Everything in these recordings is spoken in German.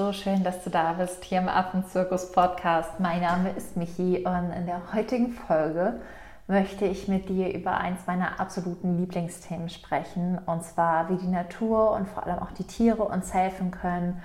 so schön, dass du da bist hier im Affenzirkus Podcast. Mein Name ist Michi und in der heutigen Folge möchte ich mit dir über eins meiner absoluten Lieblingsthemen sprechen und zwar wie die Natur und vor allem auch die Tiere uns helfen können,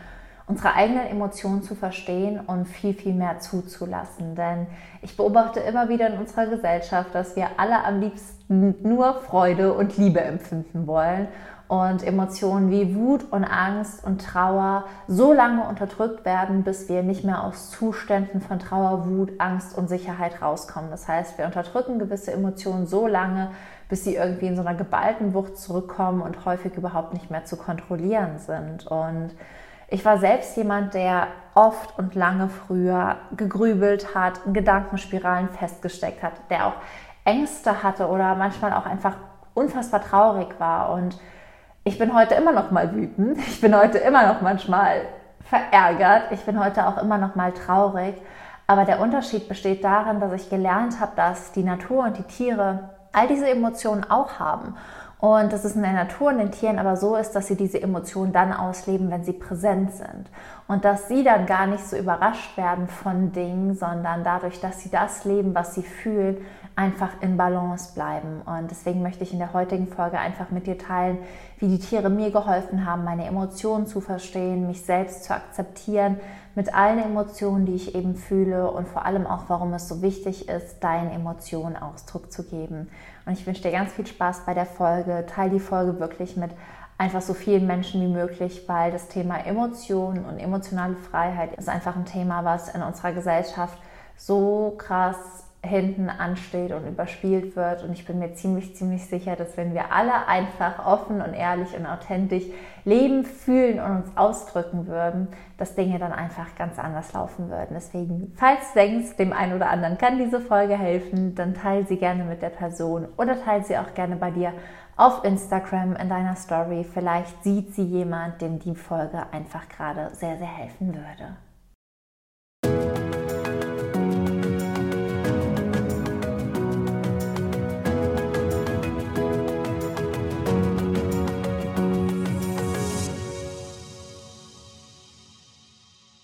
unsere eigenen Emotionen zu verstehen und viel, viel mehr zuzulassen. Denn ich beobachte immer wieder in unserer Gesellschaft, dass wir alle am liebsten nur Freude und Liebe empfinden wollen und Emotionen wie Wut und Angst und Trauer so lange unterdrückt werden, bis wir nicht mehr aus Zuständen von Trauer, Wut, Angst und Sicherheit rauskommen. Das heißt, wir unterdrücken gewisse Emotionen so lange, bis sie irgendwie in so einer geballten Wucht zurückkommen und häufig überhaupt nicht mehr zu kontrollieren sind. Und ich war selbst jemand, der oft und lange früher gegrübelt hat, in Gedankenspiralen festgesteckt hat, der auch Ängste hatte oder manchmal auch einfach unfassbar traurig war und ich bin heute immer noch mal wütend. Ich bin heute immer noch manchmal verärgert. Ich bin heute auch immer noch mal traurig. Aber der Unterschied besteht darin, dass ich gelernt habe, dass die Natur und die Tiere all diese Emotionen auch haben. Und dass es in der Natur und den Tieren aber so ist, dass sie diese Emotionen dann ausleben, wenn sie präsent sind. Und dass sie dann gar nicht so überrascht werden von Dingen, sondern dadurch, dass sie das leben, was sie fühlen, einfach in Balance bleiben. Und deswegen möchte ich in der heutigen Folge einfach mit dir teilen, wie die Tiere mir geholfen haben, meine Emotionen zu verstehen, mich selbst zu akzeptieren mit allen Emotionen, die ich eben fühle und vor allem auch, warum es so wichtig ist, deinen Emotionen Ausdruck zu geben. Und ich wünsche dir ganz viel Spaß bei der Folge. Teil die Folge wirklich mit einfach so vielen Menschen wie möglich, weil das Thema Emotionen und emotionale Freiheit ist einfach ein Thema, was in unserer Gesellschaft so krass hinten ansteht und überspielt wird. Und ich bin mir ziemlich, ziemlich sicher, dass wenn wir alle einfach offen und ehrlich und authentisch leben, fühlen und uns ausdrücken würden, dass Dinge dann einfach ganz anders laufen würden. Deswegen, falls du denkst, dem einen oder anderen kann diese Folge helfen, dann teile sie gerne mit der Person oder teile sie auch gerne bei dir auf Instagram in deiner Story. Vielleicht sieht sie jemand, dem die Folge einfach gerade sehr, sehr helfen würde.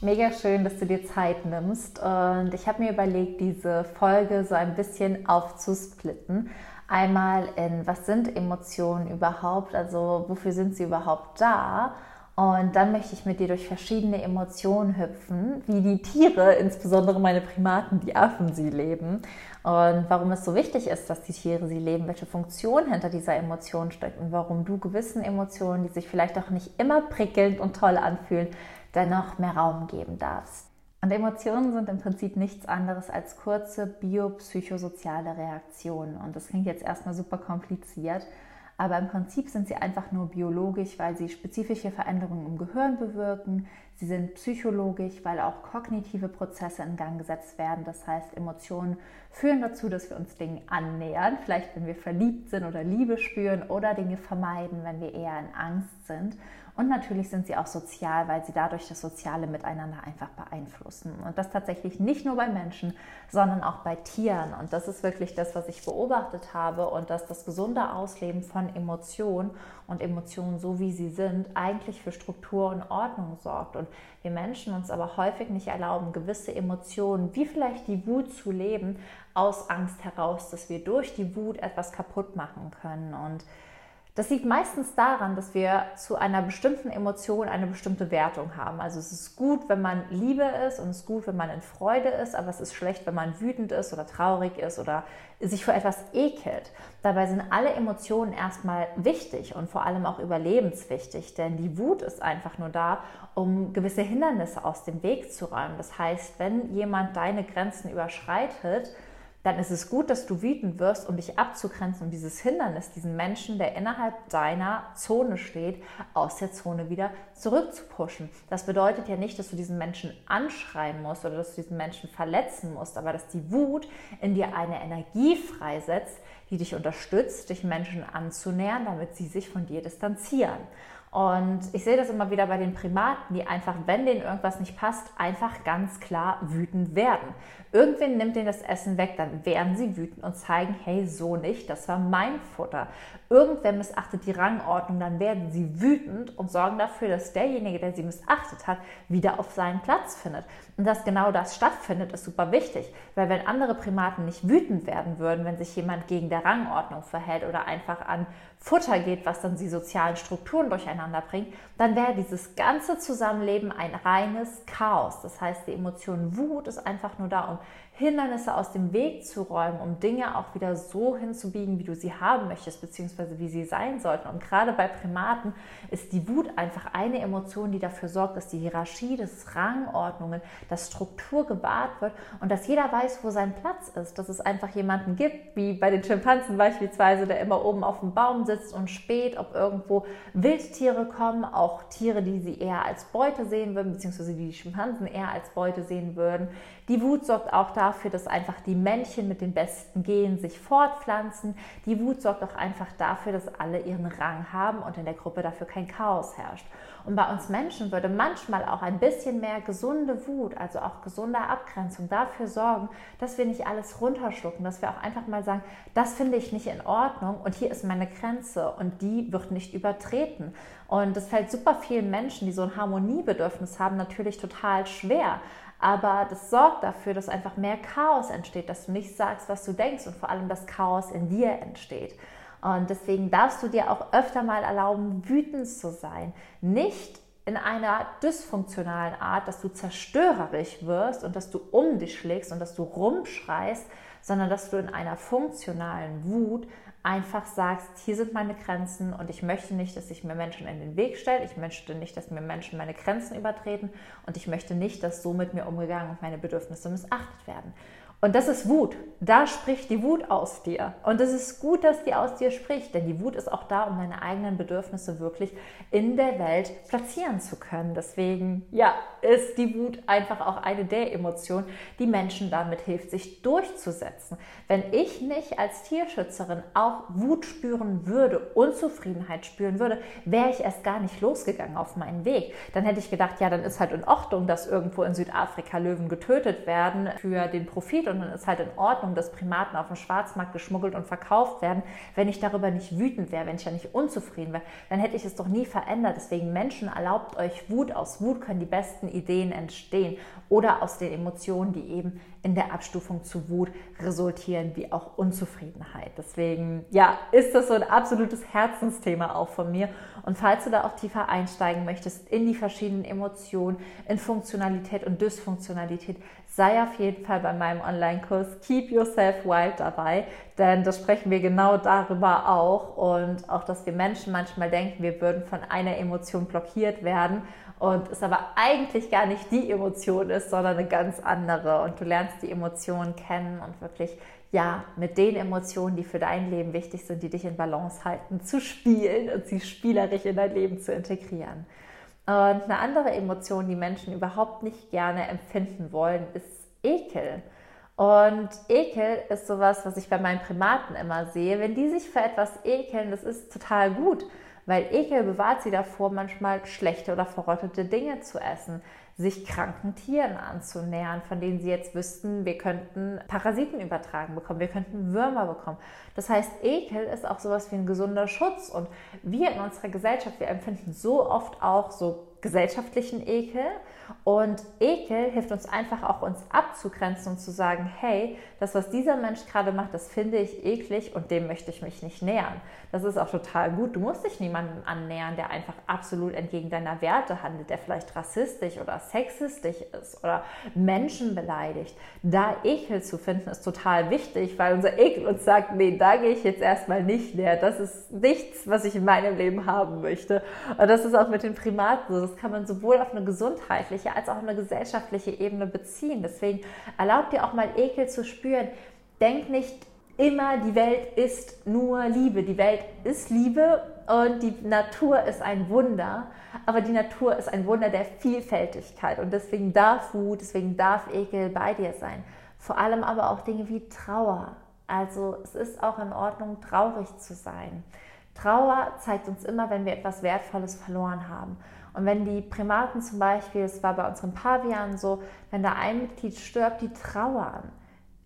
Mega schön, dass du dir Zeit nimmst. Und ich habe mir überlegt, diese Folge so ein bisschen aufzusplitten. Einmal in, was sind Emotionen überhaupt? Also, wofür sind sie überhaupt da? Und dann möchte ich mit dir durch verschiedene Emotionen hüpfen, wie die Tiere, insbesondere meine Primaten, die Affen, sie leben. Und warum es so wichtig ist, dass die Tiere sie leben, welche Funktion hinter dieser Emotion steckt und warum du gewissen Emotionen, die sich vielleicht auch nicht immer prickelnd und toll anfühlen, dennoch mehr Raum geben darfst. Und Emotionen sind im Prinzip nichts anderes als kurze biopsychosoziale Reaktionen. Und das klingt jetzt erstmal super kompliziert, aber im Prinzip sind sie einfach nur biologisch, weil sie spezifische Veränderungen im Gehirn bewirken. Sie sind psychologisch, weil auch kognitive Prozesse in Gang gesetzt werden. Das heißt, Emotionen führen dazu, dass wir uns Dingen annähern, vielleicht wenn wir verliebt sind oder Liebe spüren oder Dinge vermeiden, wenn wir eher in Angst sind. Und natürlich sind sie auch sozial, weil sie dadurch das soziale Miteinander einfach beeinflussen. Und das tatsächlich nicht nur bei Menschen, sondern auch bei Tieren. Und das ist wirklich das, was ich beobachtet habe und dass das gesunde Ausleben von Emotionen und Emotionen so wie sie sind, eigentlich für Struktur und Ordnung sorgt. Und wir Menschen uns aber häufig nicht erlauben, gewisse Emotionen, wie vielleicht die Wut zu leben, aus Angst heraus, dass wir durch die Wut etwas kaputt machen können. Und das liegt meistens daran, dass wir zu einer bestimmten Emotion eine bestimmte Wertung haben. Also es ist gut, wenn man Liebe ist und es ist gut, wenn man in Freude ist, aber es ist schlecht, wenn man wütend ist oder traurig ist oder sich vor etwas ekelt. Dabei sind alle Emotionen erstmal wichtig und vor allem auch überlebenswichtig, denn die Wut ist einfach nur da, um gewisse Hindernisse aus dem Weg zu räumen. Das heißt, wenn jemand deine Grenzen überschreitet, dann ist es gut, dass du wütend wirst, um dich abzugrenzen und dieses Hindernis, diesen Menschen, der innerhalb deiner Zone steht, aus der Zone wieder zurückzupuschen. Das bedeutet ja nicht, dass du diesen Menschen anschreien musst oder dass du diesen Menschen verletzen musst, aber dass die Wut in dir eine Energie freisetzt, die dich unterstützt, dich Menschen anzunähern, damit sie sich von dir distanzieren. Und ich sehe das immer wieder bei den Primaten, die einfach, wenn denen irgendwas nicht passt, einfach ganz klar wütend werden. Irgendwen nimmt denen das Essen weg, dann werden sie wütend und zeigen, hey, so nicht, das war mein Futter. Irgendwer missachtet die Rangordnung, dann werden sie wütend und sorgen dafür, dass derjenige, der sie missachtet hat, wieder auf seinen Platz findet. Und dass genau das stattfindet, ist super wichtig, weil wenn andere Primaten nicht wütend werden würden, wenn sich jemand gegen der Rangordnung verhält oder einfach an Futter geht, was dann die sozialen Strukturen durcheinander bringt, dann wäre dieses ganze Zusammenleben ein reines Chaos. Das heißt, die Emotion Wut ist einfach nur da, um Hindernisse aus dem Weg zu räumen, um Dinge auch wieder so hinzubiegen, wie du sie haben möchtest, beziehungsweise wie sie sein sollten. Und gerade bei Primaten ist die Wut einfach eine Emotion, die dafür sorgt, dass die Hierarchie, dass Rangordnungen, dass Struktur gewahrt wird und dass jeder weiß, wo sein Platz ist. Dass es einfach jemanden gibt, wie bei den Schimpansen beispielsweise, der immer oben auf dem Baum sitzt und späht, ob irgendwo Wildtiere kommen, auch Tiere, die sie eher als Beute sehen würden, beziehungsweise die Schimpansen eher als Beute sehen würden. Die Wut sorgt auch dafür, dass einfach die Männchen mit den besten Genen sich fortpflanzen. Die Wut sorgt auch einfach dafür, dass alle ihren Rang haben und in der Gruppe dafür kein Chaos herrscht. Und bei uns Menschen würde manchmal auch ein bisschen mehr gesunde Wut, also auch gesunde Abgrenzung dafür sorgen, dass wir nicht alles runterschlucken, dass wir auch einfach mal sagen, das finde ich nicht in Ordnung und hier ist meine Grenze und die wird nicht übertreten. Und das fällt super vielen Menschen, die so ein Harmoniebedürfnis haben, natürlich total schwer. Aber das sorgt dafür, dass einfach mehr Chaos entsteht, dass du nicht sagst, was du denkst und vor allem das Chaos in dir entsteht. Und deswegen darfst du dir auch öfter mal erlauben, wütend zu sein. Nicht in einer dysfunktionalen Art, dass du zerstörerisch wirst und dass du um dich schlägst und dass du rumschreist, sondern dass du in einer funktionalen Wut einfach sagst, hier sind meine Grenzen und ich möchte nicht, dass sich mir Menschen in den Weg stellen. Ich möchte nicht, dass mir Menschen meine Grenzen übertreten und ich möchte nicht, dass so mit mir umgegangen und meine Bedürfnisse missachtet werden. Und das ist Wut. Da spricht die Wut aus dir. Und es ist gut, dass die aus dir spricht, denn die Wut ist auch da, um deine eigenen Bedürfnisse wirklich in der Welt platzieren zu können. Deswegen, ja, ist die Wut einfach auch eine der Emotionen, die Menschen damit hilft, sich durchzusetzen. Wenn ich nicht als Tierschützerin auch Wut spüren würde, Unzufriedenheit spüren würde, wäre ich erst gar nicht losgegangen auf meinen Weg. Dann hätte ich gedacht, ja, dann ist halt in Ordnung, dass irgendwo in Südafrika Löwen getötet werden für den Profit und dann ist halt in Ordnung, dass Primaten auf dem Schwarzmarkt geschmuggelt und verkauft werden. Wenn ich darüber nicht wütend wäre, wenn ich ja nicht unzufrieden wäre, dann hätte ich es doch nie verändert. Deswegen Menschen, erlaubt euch Wut. Aus Wut können die besten Ideen entstehen oder aus den Emotionen, die eben in der Abstufung zu Wut resultieren, wie auch Unzufriedenheit. Deswegen, ja, ist das so ein absolutes Herzensthema auch von mir. Und falls du da auch tiefer einsteigen möchtest in die verschiedenen Emotionen, in Funktionalität und Dysfunktionalität, sei auf jeden Fall bei meinem Online-Kurs Keep Yourself Wild dabei, denn da sprechen wir genau darüber auch und auch, dass wir Menschen manchmal denken, wir würden von einer Emotion blockiert werden und es aber eigentlich gar nicht die Emotion ist, sondern eine ganz andere und du lernst die Emotionen kennen und wirklich ja, mit den Emotionen, die für dein Leben wichtig sind, die dich in Balance halten, zu spielen und sie spielerisch in dein Leben zu integrieren. Und eine andere Emotion, die Menschen überhaupt nicht gerne empfinden wollen, ist Ekel. Und Ekel ist sowas, was ich bei meinen Primaten immer sehe. Wenn die sich für etwas ekeln, das ist total gut, weil Ekel bewahrt sie davor, manchmal schlechte oder verrottete Dinge zu essen sich kranken Tieren anzunähern, von denen sie jetzt wüssten, wir könnten Parasiten übertragen bekommen, wir könnten Würmer bekommen. Das heißt, Ekel ist auch sowas wie ein gesunder Schutz und wir in unserer Gesellschaft, wir empfinden so oft auch so gesellschaftlichen Ekel und Ekel hilft uns einfach auch, uns abzugrenzen und zu sagen, hey, das, was dieser Mensch gerade macht, das finde ich eklig und dem möchte ich mich nicht nähern. Das ist auch total gut. Du musst dich niemandem annähern, der einfach absolut entgegen deiner Werte handelt, der vielleicht rassistisch oder sexistisch ist oder Menschen beleidigt. Da Ekel zu finden, ist total wichtig, weil unser Ekel uns sagt, nee, da gehe ich jetzt erstmal nicht näher. Das ist nichts, was ich in meinem Leben haben möchte. Und das ist auch mit den Primaten so. Das kann man sowohl auf eine gesundheitliche als auch auf eine gesellschaftliche Ebene beziehen. Deswegen erlaubt dir auch mal Ekel zu spüren. Denk nicht immer, die Welt ist nur Liebe. Die Welt ist Liebe und die Natur ist ein Wunder. Aber die Natur ist ein Wunder der Vielfältigkeit und deswegen darf Wut, deswegen darf Ekel bei dir sein. Vor allem aber auch Dinge wie Trauer. Also es ist auch in Ordnung, traurig zu sein. Trauer zeigt uns immer, wenn wir etwas Wertvolles verloren haben. Und wenn die Primaten zum Beispiel, es war bei unseren Pavianen so, wenn da ein Mitglied stirbt, die trauern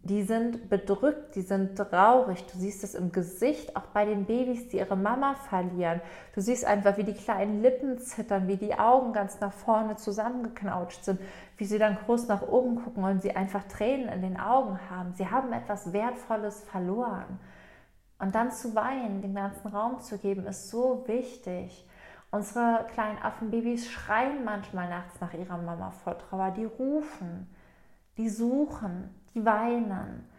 die sind bedrückt, die sind traurig. Du siehst es im Gesicht, auch bei den Babys, die ihre Mama verlieren. Du siehst einfach, wie die kleinen Lippen zittern, wie die Augen ganz nach vorne zusammengeknautscht sind, wie sie dann groß nach oben gucken und sie einfach Tränen in den Augen haben. Sie haben etwas Wertvolles verloren. Und dann zu weinen, den ganzen Raum zu geben, ist so wichtig. Unsere kleinen Affenbabys schreien manchmal nachts nach ihrer Mama vor Trauer, die rufen, die suchen, die weinen.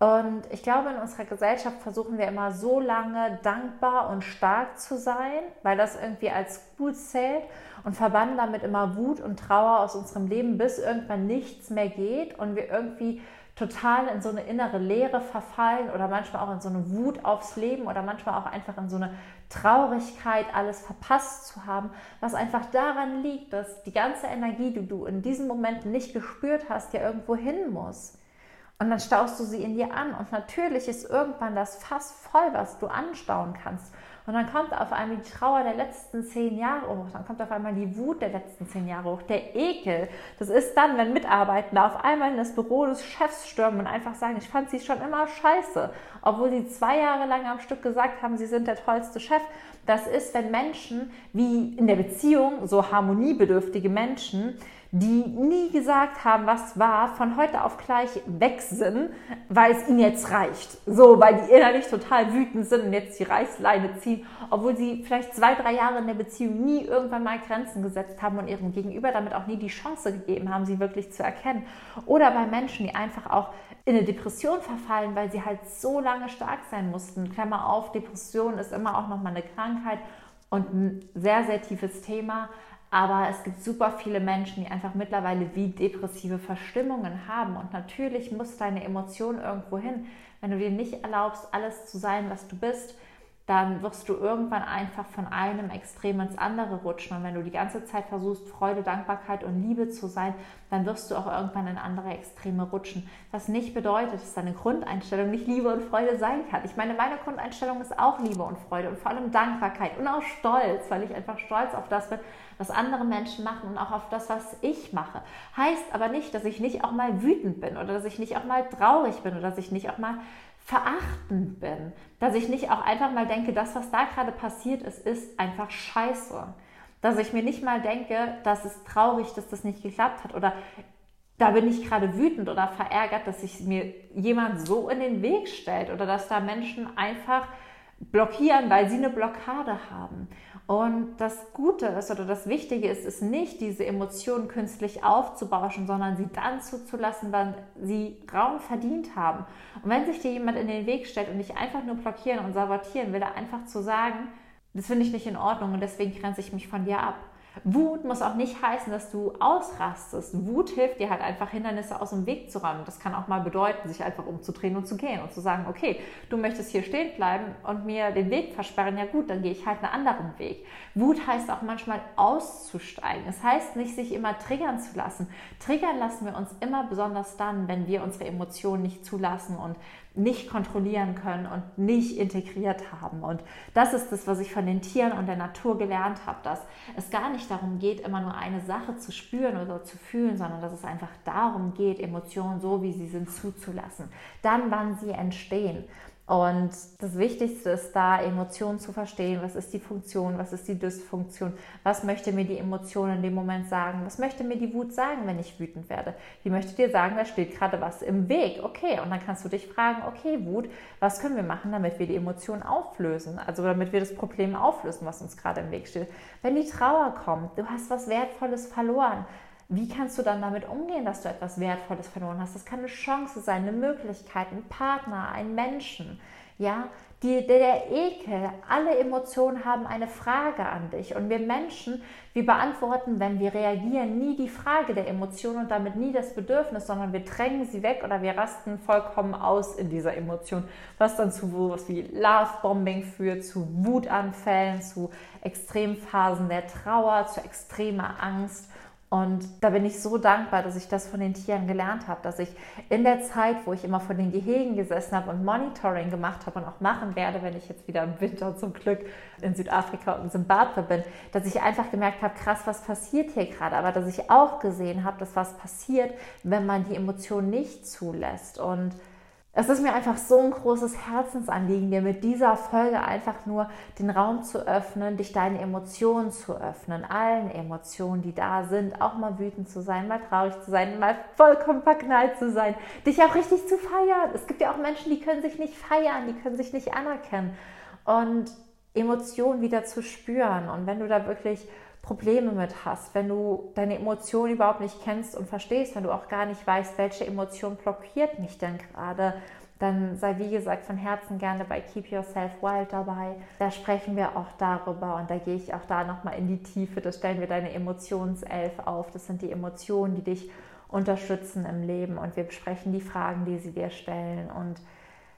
Und ich glaube, in unserer Gesellschaft versuchen wir immer so lange dankbar und stark zu sein, weil das irgendwie als gut zählt und verbannen damit immer Wut und Trauer aus unserem Leben, bis irgendwann nichts mehr geht und wir irgendwie total in so eine innere Leere verfallen oder manchmal auch in so eine Wut aufs Leben oder manchmal auch einfach in so eine Traurigkeit, alles verpasst zu haben, was einfach daran liegt, dass die ganze Energie, die du in diesen Momenten nicht gespürt hast, ja irgendwo hin muss. Und dann staust du sie in dir an. Und natürlich ist irgendwann das Fass voll, was du anstauen kannst. Und dann kommt auf einmal die Trauer der letzten zehn Jahre hoch. Dann kommt auf einmal die Wut der letzten zehn Jahre hoch. Der Ekel. Das ist dann, wenn Mitarbeitende auf einmal in das Büro des Chefs stürmen und einfach sagen, ich fand sie schon immer scheiße. Obwohl sie zwei Jahre lang am Stück gesagt haben, sie sind der tollste Chef. Das ist, wenn Menschen, wie in der Beziehung, so harmoniebedürftige Menschen, die nie gesagt haben, was war, von heute auf gleich weg sind, weil es ihnen jetzt reicht. So, weil die innerlich total wütend sind und jetzt die Reißleine ziehen, obwohl sie vielleicht zwei, drei Jahre in der Beziehung nie irgendwann mal Grenzen gesetzt haben und ihrem Gegenüber damit auch nie die Chance gegeben haben, sie wirklich zu erkennen. Oder bei Menschen, die einfach auch in eine Depression verfallen, weil sie halt so lange stark sein mussten. Klammer auf, Depression ist immer auch nochmal eine Krankheit und ein sehr, sehr tiefes Thema. Aber es gibt super viele Menschen, die einfach mittlerweile wie depressive Verstimmungen haben. Und natürlich muss deine Emotion irgendwo hin. Wenn du dir nicht erlaubst, alles zu sein, was du bist, dann wirst du irgendwann einfach von einem Extrem ins andere rutschen. Und wenn du die ganze Zeit versuchst, Freude, Dankbarkeit und Liebe zu sein, dann wirst du auch irgendwann in andere Extreme rutschen. Was nicht bedeutet, dass deine Grundeinstellung nicht Liebe und Freude sein kann. Ich meine, meine Grundeinstellung ist auch Liebe und Freude und vor allem Dankbarkeit und auch Stolz, weil ich einfach stolz auf das bin, was andere Menschen machen und auch auf das, was ich mache. Heißt aber nicht, dass ich nicht auch mal wütend bin oder dass ich nicht auch mal traurig bin oder dass ich nicht auch mal verachtend bin, dass ich nicht auch einfach mal denke, das, was da gerade passiert ist, ist einfach scheiße. Dass ich mir nicht mal denke, das ist traurig, dass das nicht geklappt hat oder da bin ich gerade wütend oder verärgert, dass sich mir jemand so in den Weg stellt oder dass da Menschen einfach blockieren, weil sie eine Blockade haben. Und das Gute ist oder das Wichtige ist, ist nicht diese Emotionen künstlich aufzubauschen, sondern sie dann zuzulassen, wann sie Raum verdient haben. Und wenn sich dir jemand in den Weg stellt und dich einfach nur blockieren und sabotieren will, einfach zu sagen, das finde ich nicht in Ordnung und deswegen grenze ich mich von dir ab. Wut muss auch nicht heißen, dass du ausrastest. Wut hilft dir halt einfach, Hindernisse aus dem Weg zu räumen. Das kann auch mal bedeuten, sich einfach umzudrehen und zu gehen und zu sagen, okay, du möchtest hier stehen bleiben und mir den Weg versperren. Ja gut, dann gehe ich halt einen anderen Weg. Wut heißt auch manchmal auszusteigen. Es heißt nicht, sich immer triggern zu lassen. Triggern lassen wir uns immer besonders dann, wenn wir unsere Emotionen nicht zulassen und nicht kontrollieren können und nicht integriert haben. Und das ist das, was ich von den Tieren und der Natur gelernt habe, dass es gar nicht darum geht, immer nur eine Sache zu spüren oder zu fühlen, sondern dass es einfach darum geht, Emotionen so, wie sie sind, zuzulassen. Dann, wann sie entstehen. Und das Wichtigste ist da, Emotionen zu verstehen. Was ist die Funktion? Was ist die Dysfunktion? Was möchte mir die Emotion in dem Moment sagen? Was möchte mir die Wut sagen, wenn ich wütend werde? Die möchte dir sagen, da steht gerade was im Weg. Okay, und dann kannst du dich fragen, okay, Wut, was können wir machen, damit wir die Emotion auflösen? Also damit wir das Problem auflösen, was uns gerade im Weg steht. Wenn die Trauer kommt, du hast was Wertvolles verloren wie kannst du dann damit umgehen, dass du etwas Wertvolles verloren hast? Das kann eine Chance sein, eine Möglichkeit, ein Partner, ein Menschen. Ja, die, der Ekel, alle Emotionen haben eine Frage an dich. Und wir Menschen, wir beantworten, wenn wir reagieren, nie die Frage der Emotion und damit nie das Bedürfnis, sondern wir drängen sie weg oder wir rasten vollkommen aus in dieser Emotion, was dann zu was wie Love-Bombing führt, zu Wutanfällen, zu Extremphasen der Trauer, zu extremer Angst Und da bin ich so dankbar, dass ich das von den Tieren gelernt habe, dass ich in der Zeit, wo ich immer vor den Gehegen gesessen habe und Monitoring gemacht habe und auch machen werde, wenn ich jetzt wieder im Winter zum Glück in Südafrika und Zimbabwe bin, dass ich einfach gemerkt habe, krass, was passiert hier gerade, aber dass ich auch gesehen habe, dass was passiert, wenn man die Emotionen nicht zulässt. Und es ist mir einfach so ein großes Herzensanliegen, dir mit dieser Folge einfach nur den Raum zu öffnen, dich deinen Emotionen zu öffnen, allen Emotionen, die da sind, auch mal wütend zu sein, mal traurig zu sein, mal vollkommen verknallt zu sein, dich auch richtig zu feiern. Es gibt ja auch Menschen, die können sich nicht feiern, die können sich nicht anerkennen und Emotionen wieder zu spüren. Und wenn du da wirklich Probleme mit hast, wenn du deine Emotionen überhaupt nicht kennst und verstehst, wenn du auch gar nicht weißt, welche Emotion blockiert mich denn gerade, dann sei wie gesagt von Herzen gerne bei Keep Yourself Wild dabei. Da sprechen wir auch darüber und da gehe ich auch da nochmal in die Tiefe. Da stellen wir deine Emotionself auf. Das sind die Emotionen, die dich unterstützen im Leben und wir besprechen die Fragen, die sie dir stellen und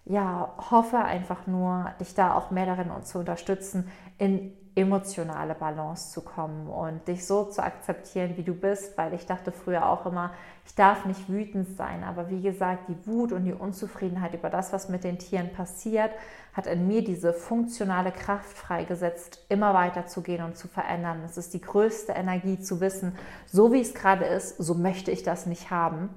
ja, hoffe einfach nur, dich da auch mehr darin zu unterstützen, in emotionale Balance zu kommen und dich so zu akzeptieren, wie du bist, weil ich dachte früher auch immer, ich darf nicht wütend sein. Aber wie gesagt, die Wut und die Unzufriedenheit über das, was mit den Tieren passiert, hat in mir diese funktionale Kraft freigesetzt, immer weiter zu gehen und zu verändern. Es ist die größte Energie zu wissen, so wie es gerade ist, so möchte ich das nicht haben.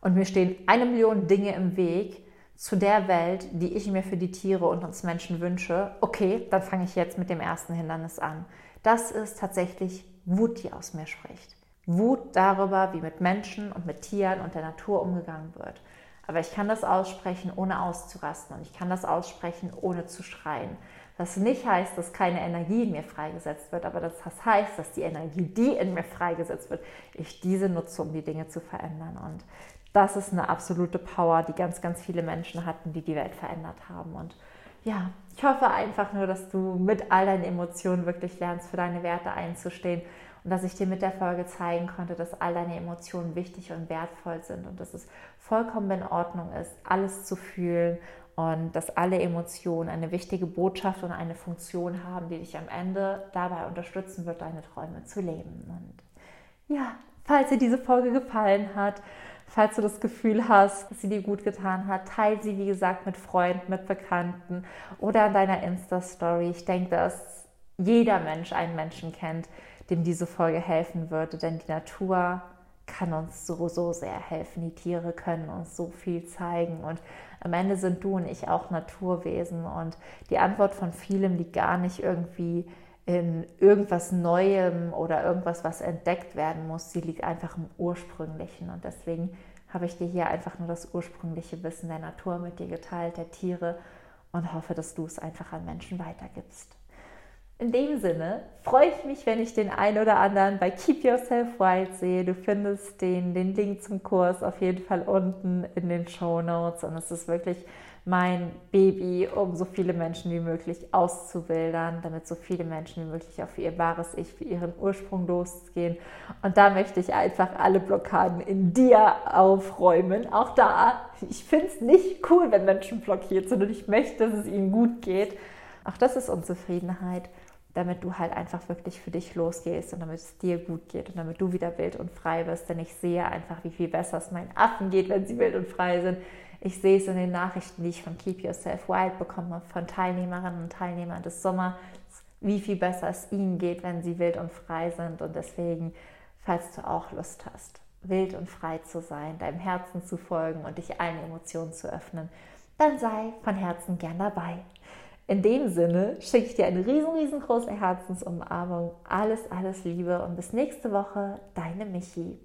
Und mir stehen eine Million Dinge im Weg, zu der Welt, die ich mir für die Tiere und uns Menschen wünsche, okay, dann fange ich jetzt mit dem ersten Hindernis an. Das ist tatsächlich Wut, die aus mir spricht. Wut darüber, wie mit Menschen und mit Tieren und der Natur umgegangen wird. Aber ich kann das aussprechen, ohne auszurasten und ich kann das aussprechen, ohne zu schreien. Was nicht heißt, dass keine Energie in mir freigesetzt wird, aber das heißt, dass die Energie, die in mir freigesetzt wird, ich diese nutze, um die Dinge zu verändern. Und das ist eine absolute Power, die ganz, ganz viele Menschen hatten, die die Welt verändert haben. Und ja, ich hoffe einfach nur, dass du mit all deinen Emotionen wirklich lernst, für deine Werte einzustehen und dass ich dir mit der Folge zeigen konnte, dass all deine Emotionen wichtig und wertvoll sind und dass es vollkommen in Ordnung ist, alles zu fühlen und dass alle Emotionen eine wichtige Botschaft und eine Funktion haben, die dich am Ende dabei unterstützen wird, deine Träume zu leben. Und ja, falls dir diese Folge gefallen hat, Falls du das Gefühl hast, dass sie dir gut getan hat, teile sie, wie gesagt, mit Freunden, mit Bekannten oder in deiner Insta-Story. Ich denke, dass jeder Mensch einen Menschen kennt, dem diese Folge helfen würde, denn die Natur kann uns so, so sehr helfen. Die Tiere können uns so viel zeigen und am Ende sind du und ich auch Naturwesen und die Antwort von vielem liegt gar nicht irgendwie in irgendwas Neuem oder irgendwas, was entdeckt werden muss. Sie liegt einfach im Ursprünglichen. Und deswegen habe ich dir hier einfach nur das ursprüngliche Wissen der Natur mit dir geteilt, der Tiere und hoffe, dass du es einfach an Menschen weitergibst. In dem Sinne freue ich mich, wenn ich den einen oder anderen bei Keep Yourself Wild sehe. Du findest den, den Link zum Kurs auf jeden Fall unten in den Show Notes und es ist wirklich mein Baby, um so viele Menschen wie möglich auszuwildern, damit so viele Menschen wie möglich auf ihr wahres Ich, für ihren Ursprung losgehen. Und da möchte ich einfach alle Blockaden in dir aufräumen. Auch da, ich finde es nicht cool, wenn Menschen blockiert sind und ich möchte, dass es ihnen gut geht. Auch das ist Unzufriedenheit damit du halt einfach wirklich für dich losgehst und damit es dir gut geht und damit du wieder wild und frei bist. Denn ich sehe einfach, wie viel besser es meinen Affen geht, wenn sie wild und frei sind. Ich sehe es in den Nachrichten, die ich von Keep Yourself Wild bekomme, von Teilnehmerinnen und Teilnehmern des Sommers, wie viel besser es ihnen geht, wenn sie wild und frei sind. Und deswegen, falls du auch Lust hast, wild und frei zu sein, deinem Herzen zu folgen und dich allen Emotionen zu öffnen, dann sei von Herzen gern dabei. In dem Sinne schicke ich dir eine riesen, riesengroße Herzensumarmung. Alles, alles Liebe und bis nächste Woche, deine Michi.